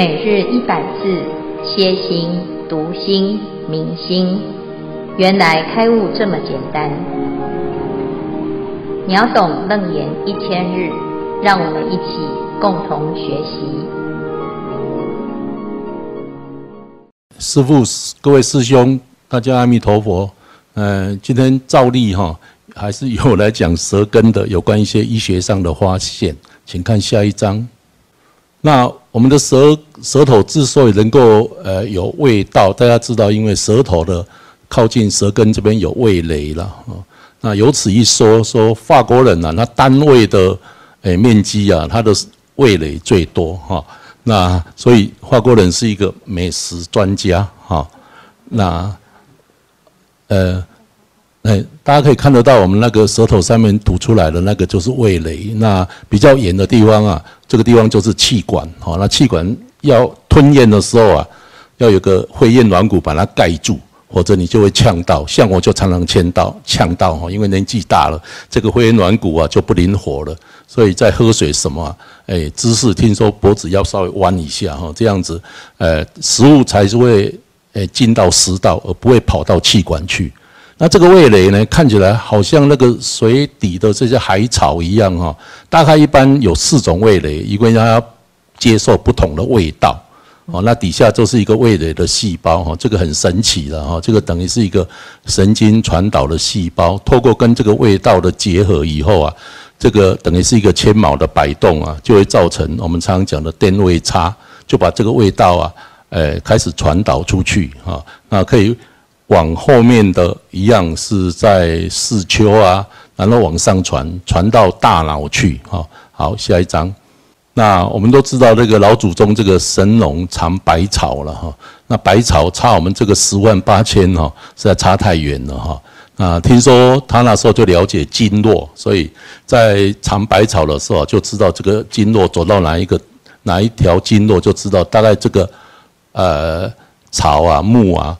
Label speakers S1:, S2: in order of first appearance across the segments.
S1: 每日一百字，歇心、读心、明心，原来开悟这么简单。秒懂楞严一千日，让我们一起共同学习。
S2: 师父，各位师兄，大家阿弥陀佛。嗯、今天照例哈，还是由我来讲舌根的有关一些医学上的发现，请看下一章。那我们的舌舌头之所以能够呃有味道，大家知道，因为舌头的靠近舌根这边有味蕾了啊。那由此一说，说法国人啊，他单位的诶面积啊，他的味蕾最多哈。那所以法国人是一个美食专家哈。那呃。哎，大家可以看得到，我们那个舌头上面吐出来的那个就是味蕾。那比较远的地方啊，这个地方就是气管。好，那气管要吞咽的时候啊，要有个会咽软骨把它盖住，否则你就会呛到。像我就常常呛到，呛到哈，因为年纪大了，这个会咽软骨啊就不灵活了。所以在喝水什么，哎，姿势听说脖子要稍微弯一下哈，这样子，呃，食物才是会诶进到食道，而不会跑到气管去。那这个味蕾呢，看起来好像那个水底的这些海草一样哈。大概一般有四种味蕾，因为它要接受不同的味道。哦，那底下就是一个味蕾的细胞哈，这个很神奇的哈。这个等于是一个神经传导的细胞，透过跟这个味道的结合以后啊，这个等于是一个纤毛的摆动啊，就会造成我们常常讲的电位差，就把这个味道啊，诶开始传导出去哈。那可以。往后面的一样是在视丘啊，然后往上传，传到大脑去。哈，好，下一章。那我们都知道，这个老祖宗这个神农尝百草了哈。那百草差我们这个十万八千哈，实在差太远了哈。啊听说他那时候就了解经络，所以在尝百草的时候就知道这个经络走到哪一个哪一条经络，就知道大概这个呃草啊木啊。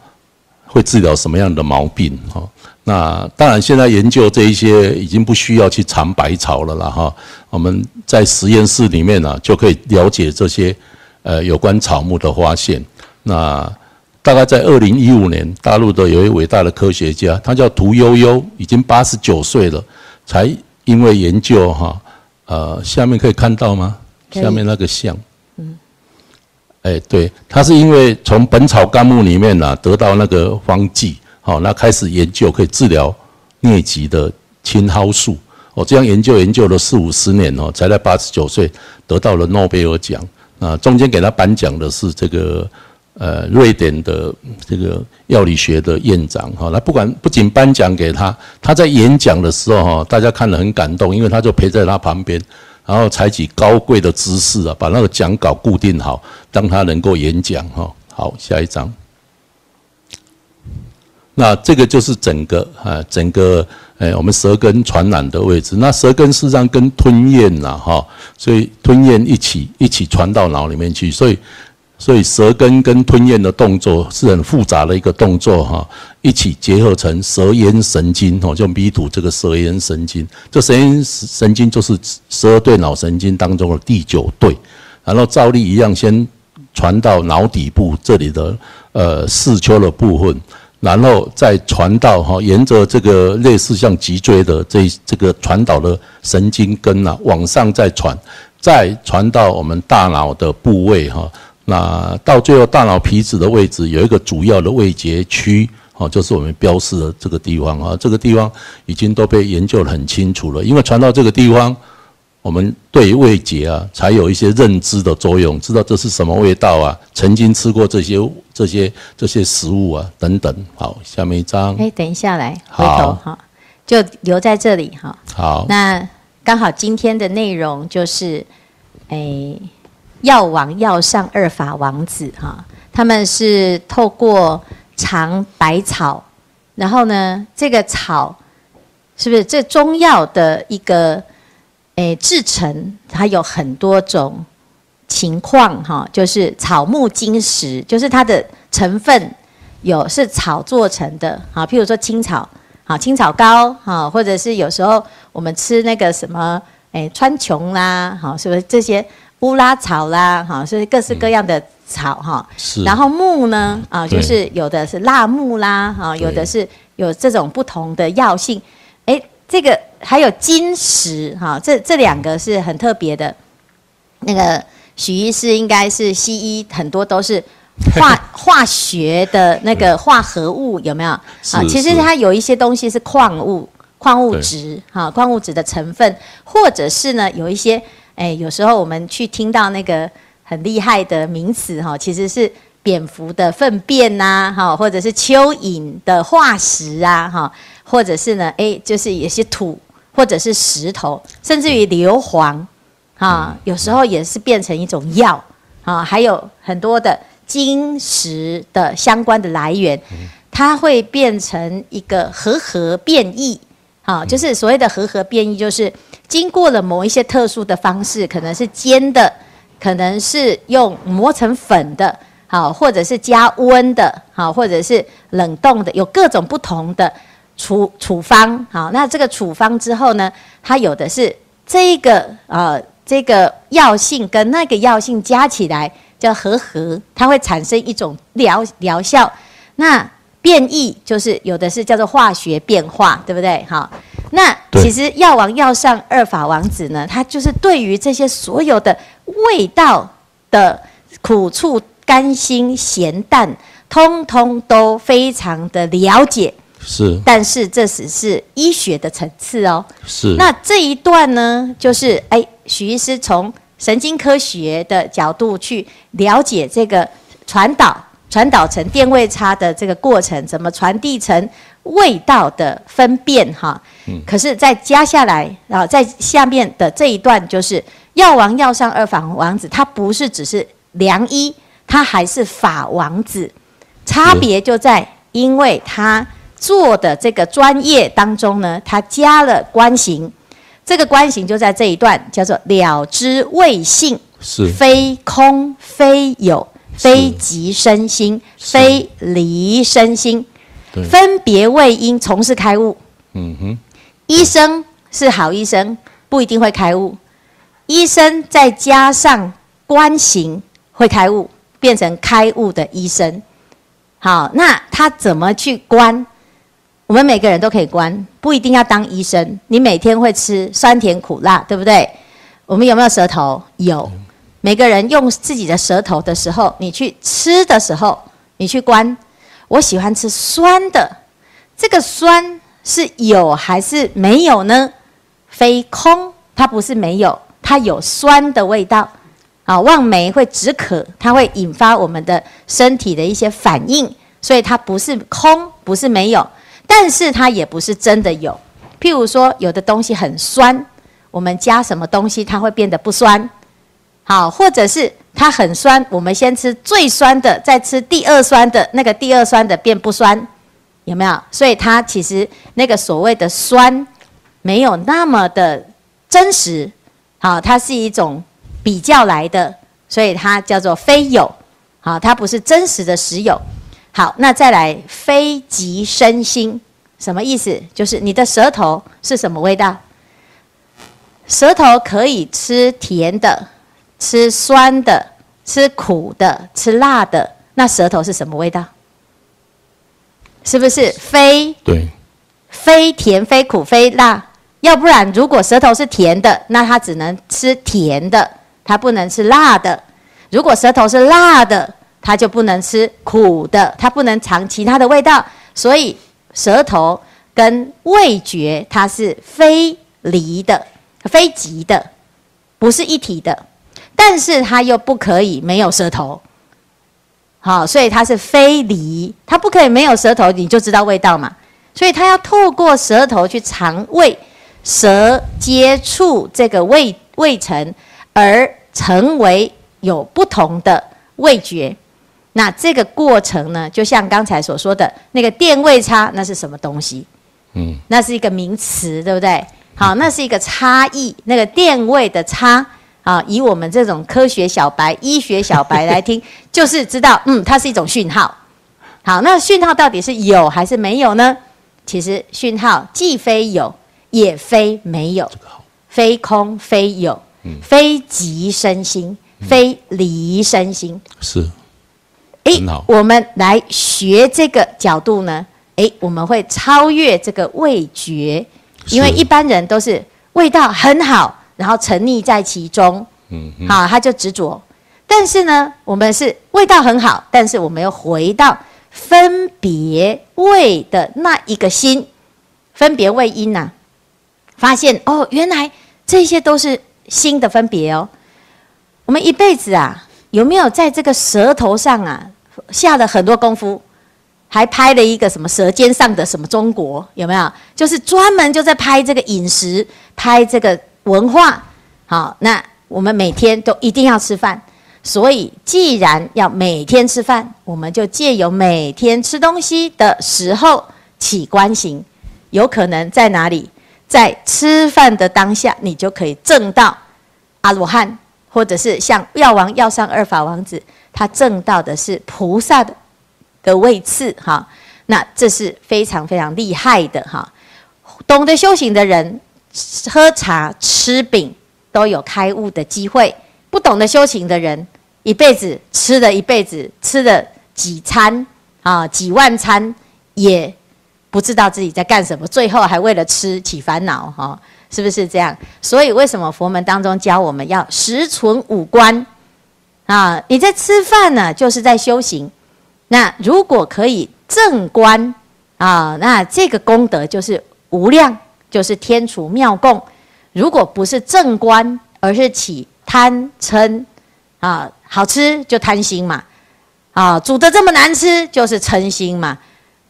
S2: 会治疗什么样的毛病？哈，那当然，现在研究这一些已经不需要去尝百草了啦。哈。我们在实验室里面呢，就可以了解这些呃有关草木的发现。那大概在二零一五年，大陆的有一位伟大的科学家，他叫屠呦呦，已经八十九岁了，才因为研究哈，呃，下面可以看到吗？下面那个像。哎，对，他是因为从《本草纲目》里面呢得到那个方剂，好，那开始研究可以治疗疟疾的青蒿素，哦，这样研究研究了四五十年哦，才在八十九岁得到了诺贝尔奖。啊，中间给他颁奖的是这个呃瑞典的这个药理学的院长，哈，那不管不仅颁奖给他，他在演讲的时候哈，大家看了很感动，因为他就陪在他旁边。然后采取高贵的姿势啊，把那个讲稿固定好，让他能够演讲哈。好，下一张。那这个就是整个啊，整个诶，我们舌根传染的位置。那舌根事实上跟吞咽呐哈，所以吞咽一起一起传到脑里面去，所以。所以舌根跟吞咽的动作是很复杂的一个动作哈，一起结合成舌咽神经哦，就迷途这个舌咽神经，这舌咽神经就是十二对脑神经当中的第九对，然后照例一样先传到脑底部这里的呃视丘的部分，然后再传到哈，沿着这个类似像脊椎的这这个传导的神经根呐，往上再传，再传到我们大脑的部位哈。那到最后，大脑皮质的位置有一个主要的味觉区，哦，就是我们标示的这个地方啊。这个地方已经都被研究得很清楚了，因为传到这个地方，我们对于味觉啊，才有一些认知的作用，知道这是什么味道啊，曾经吃过这些这些这些食物啊，等等。好，下面一张。哎，
S1: 等一下来，回头哈，就留在这里哈。
S2: 好，
S1: 那刚好今天的内容就是，哎。药王、药上二法王子哈，他们是透过尝百草，然后呢，这个草是不是这中药的一个诶制成？它有很多种情况哈，就是草木金石，就是它的成分有是草做成的啊，譬如说青草啊，青草膏啊，或者是有时候我们吃那个什么诶川穹啦，好，是不是这些？乌拉草啦，哈，所以各式各样的草哈。
S2: 是。
S1: 然后木呢，啊，就是有的是辣木啦，哈，有的是有这种不同的药性。哎，这个还有金石哈，这这两个是很特别的。那个许医师应该是西医，很多都是化 化学的那个化合物，有没有？啊，其实它有一些东西是矿物、矿物质哈，矿物质的成分，或者是呢有一些。哎，有时候我们去听到那个很厉害的名词哈，其实是蝙蝠的粪便呐，哈，或者是蚯蚓的化石啊，哈，或者是呢，哎，就是有些土或者是石头，甚至于硫磺，啊，有时候也是变成一种药啊，还有很多的金石的相关的来源，它会变成一个核核变异，啊，就是所谓的核核变异，就是。经过了某一些特殊的方式，可能是煎的，可能是用磨成粉的，好，或者是加温的，好，或者是冷冻的，有各种不同的处处方，好，那这个处方之后呢，它有的是这个呃这个药性跟那个药性加起来叫和合，它会产生一种疗疗效。那变异就是有的是叫做化学变化，对不对？好。那其实药王药上二法王子呢，他就是对于这些所有的味道的苦醋甘辛咸淡，通通都非常的了解。
S2: 是，
S1: 但是这只是医学的层次哦。
S2: 是。
S1: 那这一段呢，就是哎，许医师从神经科学的角度去了解这个传导、传导成电位差的这个过程，怎么传递成味道的分辨哈。可是再加下来，然后在下面的这一段就是药王药上二法王子，他不是只是良医，他还是法王子。差别就在，因为他做的这个专业当中呢，他加了观行，这个观行就在这一段叫做了知未性，
S2: 是。
S1: 非空非有，非即身心，非离身心，分别为因，从事开悟。嗯哼。医生是好医生，不一定会开悟。医生再加上观行会开悟，变成开悟的医生。好，那他怎么去观？我们每个人都可以观，不一定要当医生。你每天会吃酸甜苦辣，对不对？我们有没有舌头？有。每个人用自己的舌头的时候，你去吃的时候，你去观。我喜欢吃酸的，这个酸。是有还是没有呢？非空，它不是没有，它有酸的味道。啊，望梅会止渴，它会引发我们的身体的一些反应，所以它不是空，不是没有，但是它也不是真的有。譬如说，有的东西很酸，我们加什么东西，它会变得不酸。好，或者是它很酸，我们先吃最酸的，再吃第二酸的，那个第二酸的变不酸。有没有？所以它其实那个所谓的酸，没有那么的真实。好，它是一种比较来的，所以它叫做非有。好，它不是真实的实有。好，那再来非即身心，什么意思？就是你的舌头是什么味道？舌头可以吃甜的，吃酸的，吃苦的，吃辣的。那舌头是什么味道？是不是非
S2: 对，
S1: 非甜非苦非辣？要不然，如果舌头是甜的，那它只能吃甜的，它不能吃辣的。如果舌头是辣的，它就不能吃苦的，它不能尝其他的味道。所以，舌头跟味觉它是非离的、非极的，不是一体的。但是它又不可以没有舌头。好，所以它是非离，它不可以没有舌头，你就知道味道嘛。所以它要透过舌头去尝味，舌接触这个味味层，而成为有不同的味觉。那这个过程呢，就像刚才所说的那个电位差，那是什么东西？嗯，那是一个名词，对不对？好，那是一个差异，那个电位的差。啊，以我们这种科学小白、医学小白来听，就是知道，嗯，它是一种讯号。好，那讯号到底是有还是没有呢？其实讯号既非有，也非没有，非空非有，嗯非即身心，非离身心。
S2: 是。
S1: 哎，我们来学这个角度呢，哎，我们会超越这个味觉，因为一般人都是味道很好，然后沉溺在其中，嗯，好，他就执着。但是呢，我们是味道很好，但是我们又回到分别味的那一个心，分别味因呐、啊，发现哦，原来这些都是心的分别哦。我们一辈子啊。有没有在这个舌头上啊下了很多功夫，还拍了一个什么《舌尖上的什么中国》？有没有？就是专门就在拍这个饮食，拍这个文化。好，那我们每天都一定要吃饭，所以既然要每天吃饭，我们就借由每天吃东西的时候起观行，有可能在哪里？在吃饭的当下，你就可以证到阿罗汉。或者是像药王、药上二法王子，他证到的是菩萨的的位次哈，那这是非常非常厉害的哈。懂得修行的人，喝茶吃饼都有开悟的机会；不懂得修行的人，一辈子吃了一辈子，吃了几餐啊几万餐，也不知道自己在干什么，最后还为了吃起烦恼哈。是不是这样？所以为什么佛门当中教我们要实存五观啊？你在吃饭呢，就是在修行。那如果可以正观啊，那这个功德就是无量，就是天厨妙供。如果不是正观，而是起贪嗔啊，好吃就贪心嘛，啊，煮得这么难吃就是嗔心嘛，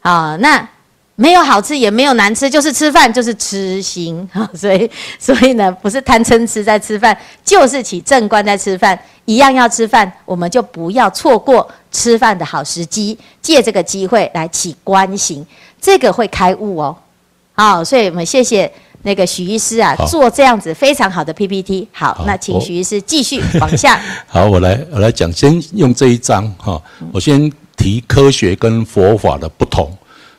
S1: 啊，那。没有好吃，也没有难吃，就是吃饭，就是痴心。所以，所以呢，不是贪嗔痴在吃饭，就是起正观在吃饭。一样要吃饭，我们就不要错过吃饭的好时机，借这个机会来起观行，这个会开悟哦。好，所以我们谢谢那个许医师啊，做这样子非常好的 PPT。好，好那请许医师继续往下。
S2: 好，我来我来讲，先用这一章哈，我先提科学跟佛法的不同。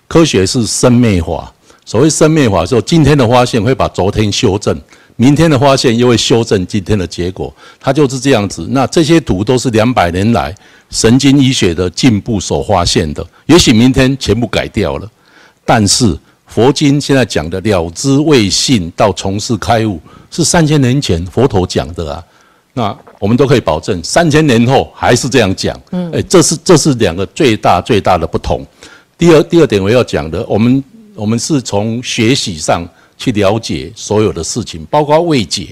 S2: 科学是生灭法，所谓生灭法，说今天的发现会把昨天修正，明天的发现又会修正今天的结果，它就是这样子。那这些图都是两百年来神经医学的进步所发现的，也许明天全部改掉了，但是佛经现在讲的了知未信到从事开悟，是三千年前佛陀讲的啊。那我们都可以保证，三千年后还是这样讲。嗯，诶，这是这是两个最大最大的不同。第二，第二点我要讲的，我们我们是从学习上去了解所有的事情，包括未解，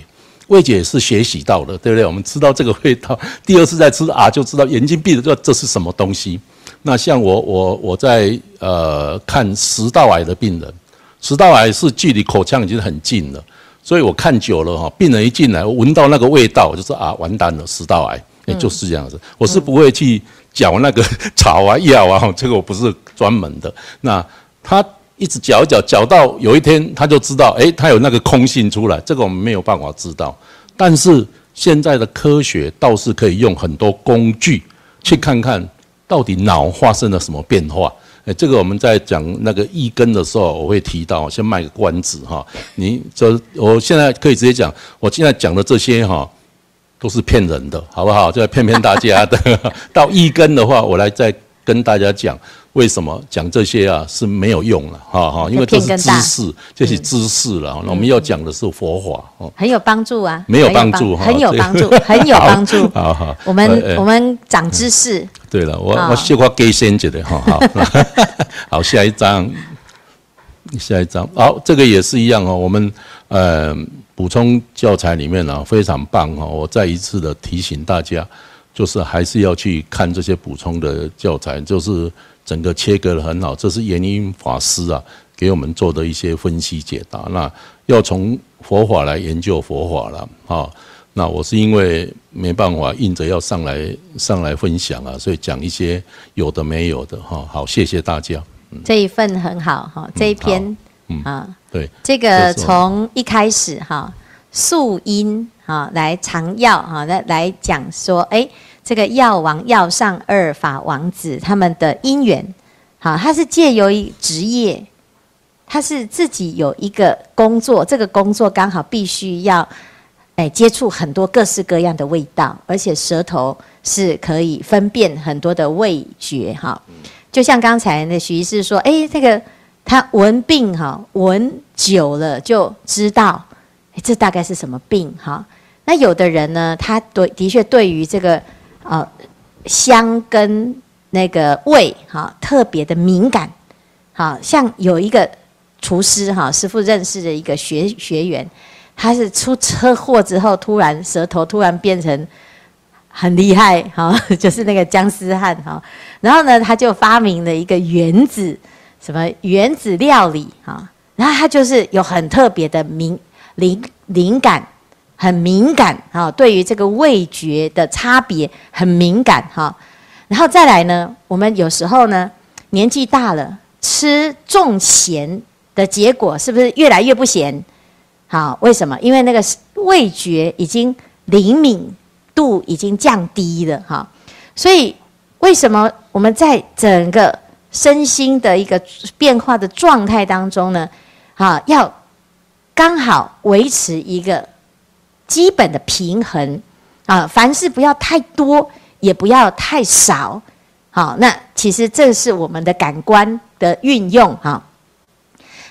S2: 未解是学习到的，对不对？我们知道这个味道，第二次再吃啊，就知道眼睛闭着，这这是什么东西？那像我我我在呃看食道癌的病人，食道癌是距离口腔已经很近了，所以我看久了哈，病人一进来，我闻到那个味道，我就说啊，完蛋了，食道癌，也就是这样子，我是不会去。嚼那个 草啊药啊，这个我不是专门的。那他一直嚼一嚼，嚼到有一天他就知道，诶，他有那个空性出来。这个我们没有办法知道。但是现在的科学倒是可以用很多工具去看看到底脑发生了什么变化。诶，这个我们在讲那个意根的时候，我会提到，先卖个关子哈。你这我现在可以直接讲，我现在讲的这些哈。都是骗人的，好不好？就来骗骗大家的。到一根的话，我来再跟大家讲为什么讲这些啊是没有用了，哈哈，因为这是知识，这是知识了。那我们要讲的是佛法，哦，
S1: 很有帮助啊，
S2: 没有帮助，
S1: 很有帮助，很有帮助。
S2: 好好，
S1: 我们我们长知识。
S2: 对了，我我先话给先讲的哈，好，好，下一张，下一张，好，这个也是一样哦，我们呃。补充教材里面呢，非常棒哈！我再一次的提醒大家，就是还是要去看这些补充的教材，就是整个切割的很好。这是延英法师啊给我们做的一些分析解答。那要从佛法来研究佛法了啊！那我是因为没办法硬着要上来上来分享啊，所以讲一些有的没有的哈。好，谢谢大家。
S1: 这一份很好哈，这一篇。
S2: 嗯啊，对，
S1: 这个从一开始哈，素因哈来藏药哈来来讲说，哎，这个药王药上二法王子他们的因缘，好，他是借由一职业，他是自己有一个工作，这个工作刚好必须要，哎，接触很多各式各样的味道，而且舌头是可以分辨很多的味觉哈。就像刚才那徐医师说，哎，这个他闻病哈，闻久了就知道，哎，这大概是什么病哈。那有的人呢，他对的确对于这个呃香跟那个味哈特别的敏感，好像有一个厨师哈师傅认识的一个学学员，他是出车祸之后，突然舌头突然变成。很厉害哈，就是那个僵尸汉哈。然后呢，他就发明了一个原子什么原子料理哈。然后他就是有很特别的敏灵灵感，很敏感哈，对于这个味觉的差别很敏感哈。然后再来呢，我们有时候呢年纪大了，吃重咸的结果是不是越来越不咸？好，为什么？因为那个味觉已经灵敏。度已经降低了哈，所以为什么我们在整个身心的一个变化的状态当中呢？哈，要刚好维持一个基本的平衡啊，凡事不要太多，也不要太少。好，那其实这是我们的感官的运用哈。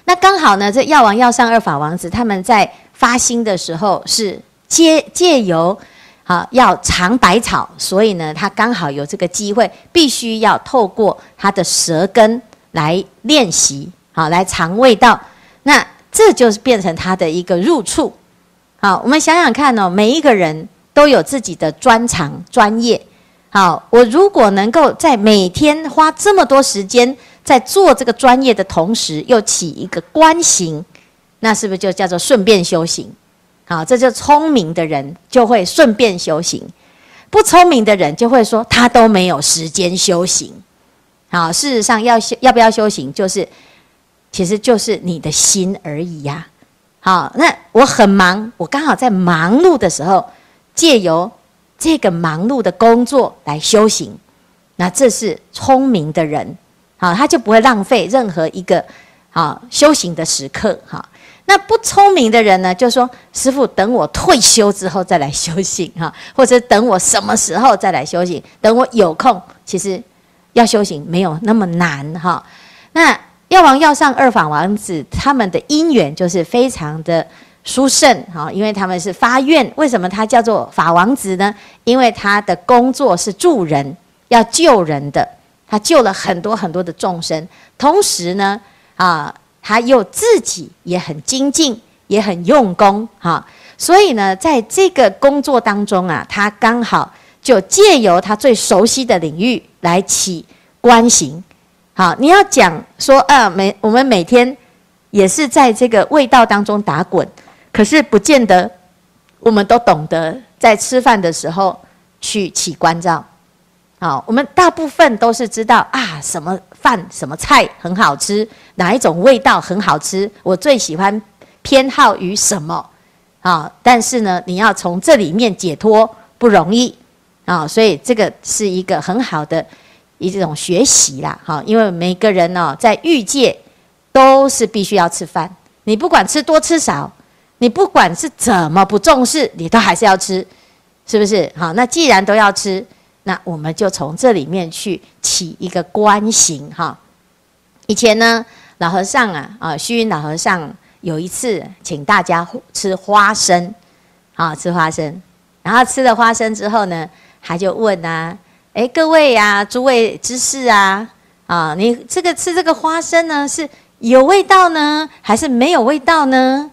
S1: 那刚好呢，这药王药上二法王子他们在发心的时候是借借由。好，要尝百草，所以呢，他刚好有这个机会，必须要透过他的舌根来练习，好，来尝味道。那这就是变成他的一个入处。好，我们想想看哦，每一个人都有自己的专长、专业。好，我如果能够在每天花这么多时间在做这个专业的同时，又起一个观行，那是不是就叫做顺便修行？好，这就聪明的人就会顺便修行，不聪明的人就会说他都没有时间修行。好，事实上要修要不要修行，就是其实就是你的心而已呀。好，那我很忙，我刚好在忙碌的时候，借由这个忙碌的工作来修行，那这是聪明的人，好，他就不会浪费任何一个好修行的时刻，哈。那不聪明的人呢，就说：“师傅，等我退休之后再来修行哈，或者等我什么时候再来修行？等我有空，其实要修行没有那么难哈。那药王药上二法王子他们的因缘就是非常的殊胜哈，因为他们是发愿。为什么他叫做法王子呢？因为他的工作是助人，要救人的，他救了很多很多的众生，同时呢，啊。他又自己也很精进，也很用功，哈，所以呢，在这个工作当中啊，他刚好就借由他最熟悉的领域来起观行，好，你要讲说，啊，每我们每天也是在这个味道当中打滚，可是不见得我们都懂得在吃饭的时候去起观照。好，我们大部分都是知道啊，什么饭、什么菜很好吃，哪一种味道很好吃，我最喜欢偏好于什么啊？但是呢，你要从这里面解脱不容易啊，所以这个是一个很好的一种学习啦。哈，因为每个人呢，在欲界都是必须要吃饭，你不管吃多吃少，你不管是怎么不重视，你都还是要吃，是不是？好，那既然都要吃。那我们就从这里面去起一个观行哈。以前呢，老和尚啊啊，虚云老和尚有一次请大家吃花生，啊吃花生，然后吃了花生之后呢，他就问啊，哎各位、啊，诸位知识啊，啊你这个吃这个花生呢，是有味道呢，还是没有味道呢？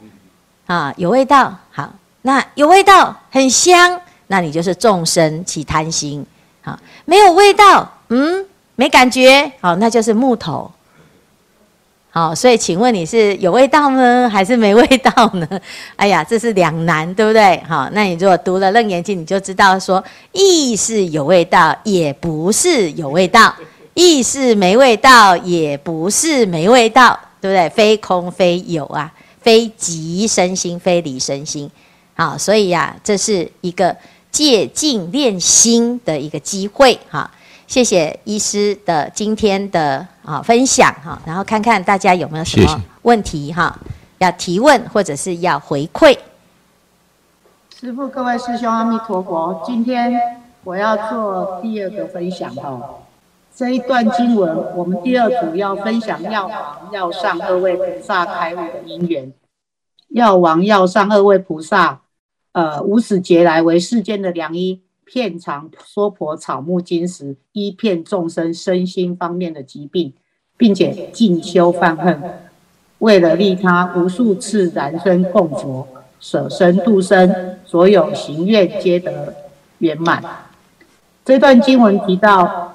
S1: 啊有味道，好，那有味道很香，那你就是众生起贪心。好，没有味道，嗯，没感觉，好，那就是木头。好，所以请问你是有味道呢，还是没味道呢？哎呀，这是两难，对不对？好，那你如果读了《楞严经》，你就知道说，意是有味道，也不是有味道；意是没味道，也不是没味道，对不对？非空非有啊，非即身心，非离身心。好，所以呀，这是一个。借镜练心的一个机会哈，谢谢医师的今天的啊分享哈，然后看看大家有没有什么问题哈，要提问或者是要回馈。
S3: 师父，各位师兄，阿弥陀佛。今天我要做第二个分享哦。这一段经文，我们第二组要分享药王、药上二位菩萨开悟的因缘。药王、药上二位菩萨，呃，无始劫来为世间的良医，遍尝娑婆草木金石，医遍众生身心方面的疾病，并且进修犯恨，为了利他，无数次燃身供佛，舍身度生，所有行愿皆得圆满。这段经文提到。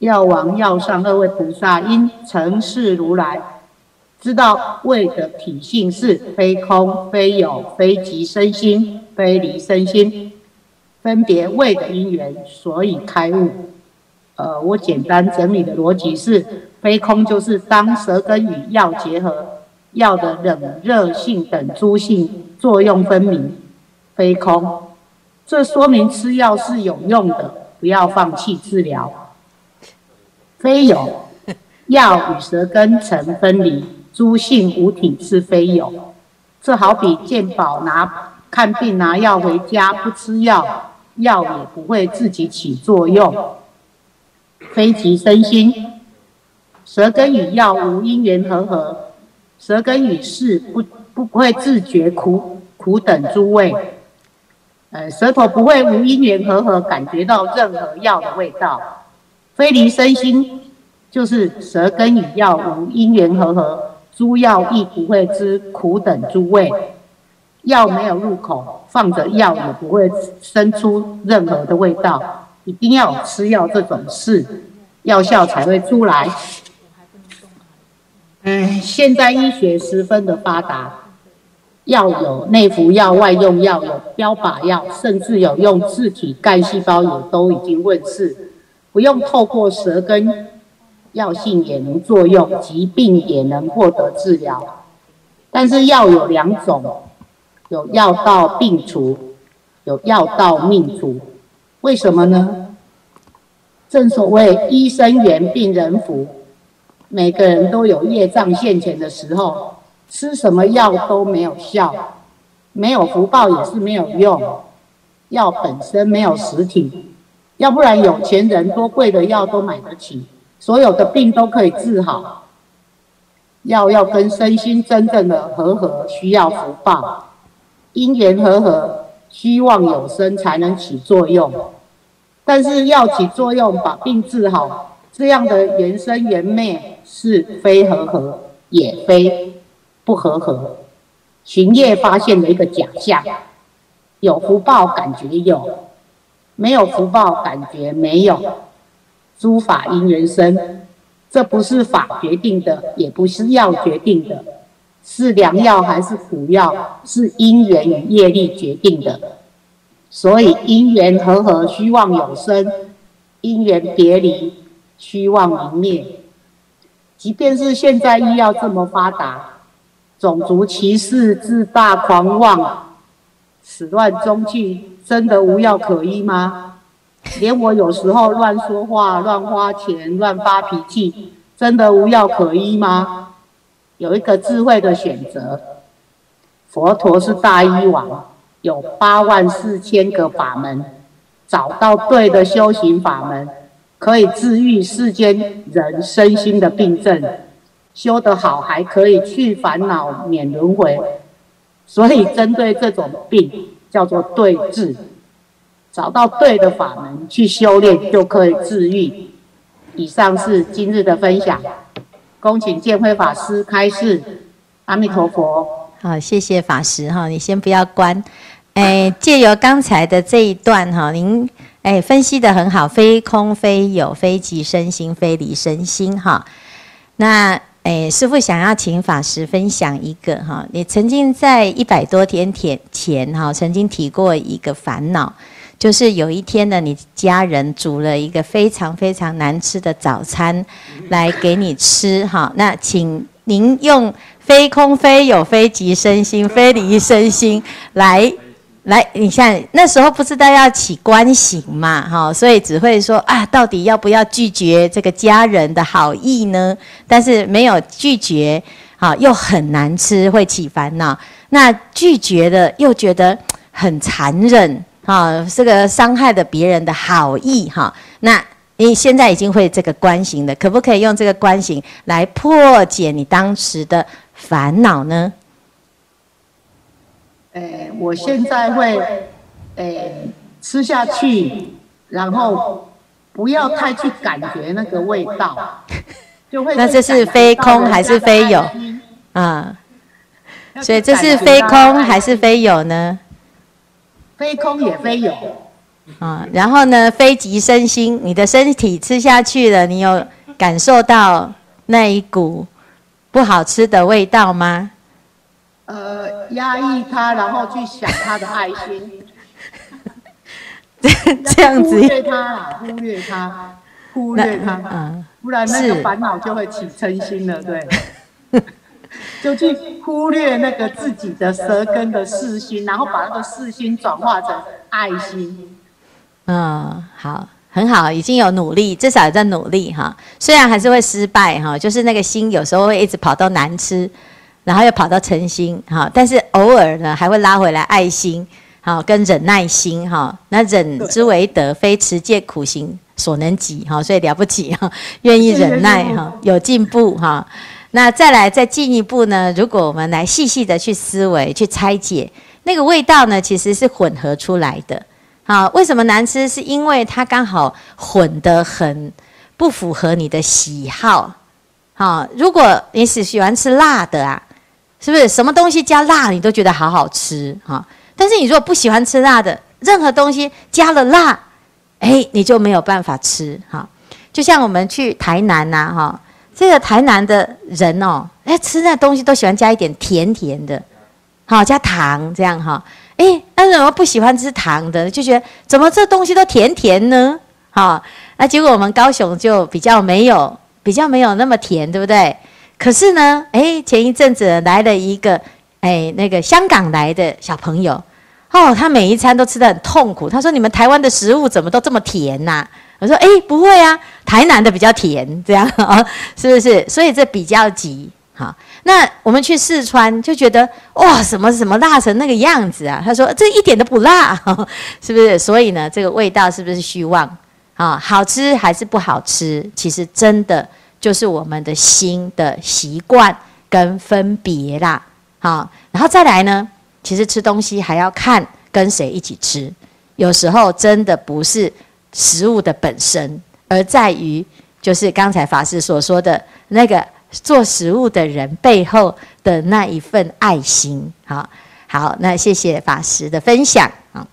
S3: 药王、药上二位菩萨因承事如来，知道味的体性是非空、非有、非即身心、非离身心，分别味的因缘，所以开悟。呃，我简单整理的逻辑是：非空就是当舌根与药结合，药的冷热性等诸性作用分明，非空。这说明吃药是有用的，不要放弃治疗。非有，药与舌根成分离，诸性无体是非有。这好比健保拿看病拿药回家不吃药，药也不会自己起作用。非即身心，舌根与药无因缘和合，舌根与事不不会自觉苦苦等诸味。呃，舌头不会无因缘和合感觉到任何药的味道。非离身心，就是舌根与药无因缘和合，诸药亦不会知苦等诸味。药没有入口，放着药也不会生出任何的味道。一定要吃药这种事，药效才会出来。嗯，现在医学十分的发达，药有内服药、外用药，有标靶药，甚至有用自体干细胞，也都已经问世。不用透过舌根，药性也能作用，疾病也能获得治疗。但是药有两种，有药到病除，有药到命除。为什么呢？正所谓医生缘，病人福。每个人都有业障现前的时候，吃什么药都没有效，没有福报也是没有用。药本身没有实体。要不然有钱人多贵的药都买得起，所有的病都可以治好。药要跟身心真正的和合，需要福报，因缘和合，虚妄有生才能起作用。但是要起作用把病治好，这样的缘生缘灭是非和合，也非不和合，巡业发现的一个假象，有福报感觉有。没有福报，感觉没有。诸法因缘生，这不是法决定的，也不是药决定的，是良药还是苦药，是因缘与业力决定的。所以因缘和合，虚妄有生；因缘别离，虚妄明灭。即便是现在医药这么发达，种族歧视、自大狂妄、始乱终弃。真的无药可医吗？连我有时候乱说话、乱花钱、乱发脾气，真的无药可医吗？有一个智慧的选择，佛陀是大医王，有八万四千个法门，找到对的修行法门，可以治愈世间人身心的病症，修得好还可以去烦恼、免轮回。所以针对这种病。叫做对治，找到对的法门去修炼，就可以治愈。以上是今日的分享，恭请见辉法师开示。阿弥陀佛。
S1: 好，谢谢法师哈，你先不要关。哎，借由刚才的这一段哈，您哎分析得很好，非空非有，非即身心，非离身心哈。那。哎，师父想要请法师分享一个哈，你曾经在一百多天前前哈，曾经提过一个烦恼，就是有一天呢，你家人煮了一个非常非常难吃的早餐来给你吃哈，那请您用非空非有非即身心非离身心来。来，你像那时候不知道要起观行嘛，哈，所以只会说啊，到底要不要拒绝这个家人的好意呢？但是没有拒绝，好又很难吃，会起烦恼。那拒绝的又觉得很残忍哈，这个伤害的别人的好意哈。那你现在已经会这个观行了，可不可以用这个观行来破解你当时的烦恼呢？
S3: 诶，我现在会诶吃下去，然后不要太去感觉那个味道，就会。
S1: 那这是非空还是非有？啊，所以这是非空还是非有呢？
S3: 非空也非有。
S1: 啊，然后呢，非即身心，你的身体吃下去了，你有感受到那一股不好吃的味道吗？
S3: 呃，压抑它，然后去想他的爱心，
S1: 这 这样子，
S3: 忽略它啦，忽略它，忽略它，嗯，不然那个烦恼就会起嗔心了，对。就去忽略那个自己的舌根的四心，然后把那个四心转化成爱心。
S1: 嗯，好，很好，已经有努力，至少也在努力哈。虽然还是会失败哈，就是那个心有时候会一直跑到难吃，然后又跑到嗔心哈，但是偶尔呢还会拉回来爱心，好跟忍耐心哈。那忍之为德，非持戒苦行所能及哈，所以了不起哈，愿意忍耐哈，有进步哈。那再来再进一步呢？如果我们来细细的去思维、去拆解那个味道呢，其实是混合出来的。好，为什么难吃？是因为它刚好混得很不符合你的喜好。好，如果你是喜欢吃辣的啊，是不是什么东西加辣你都觉得好好吃？哈，但是你如果不喜欢吃辣的，任何东西加了辣，哎，你就没有办法吃。哈，就像我们去台南呐，哈。这个台南的人哦，哎，吃那东西都喜欢加一点甜甜的，好加糖这样哈。哎，那怎么不喜欢吃糖的？就觉得怎么这东西都甜甜呢？好，那结果我们高雄就比较没有，比较没有那么甜，对不对？可是呢，哎，前一阵子来了一个，哎，那个香港来的小朋友，哦，他每一餐都吃得很痛苦。他说：“你们台湾的食物怎么都这么甜呐？”我说：“哎，不会啊，台南的比较甜，这样啊，是不是？所以这比较急。好，那我们去四川就觉得哇，什么什么辣成那个样子啊？他说这一点都不辣，是不是？所以呢，这个味道是不是虚妄？啊，好吃还是不好吃？其实真的就是我们的心的习惯跟分别啦。好，然后再来呢，其实吃东西还要看跟谁一起吃，有时候真的不是。”食物的本身，而在于就是刚才法师所说的那个做食物的人背后的那一份爱心。好，好，那谢谢法师的分享啊。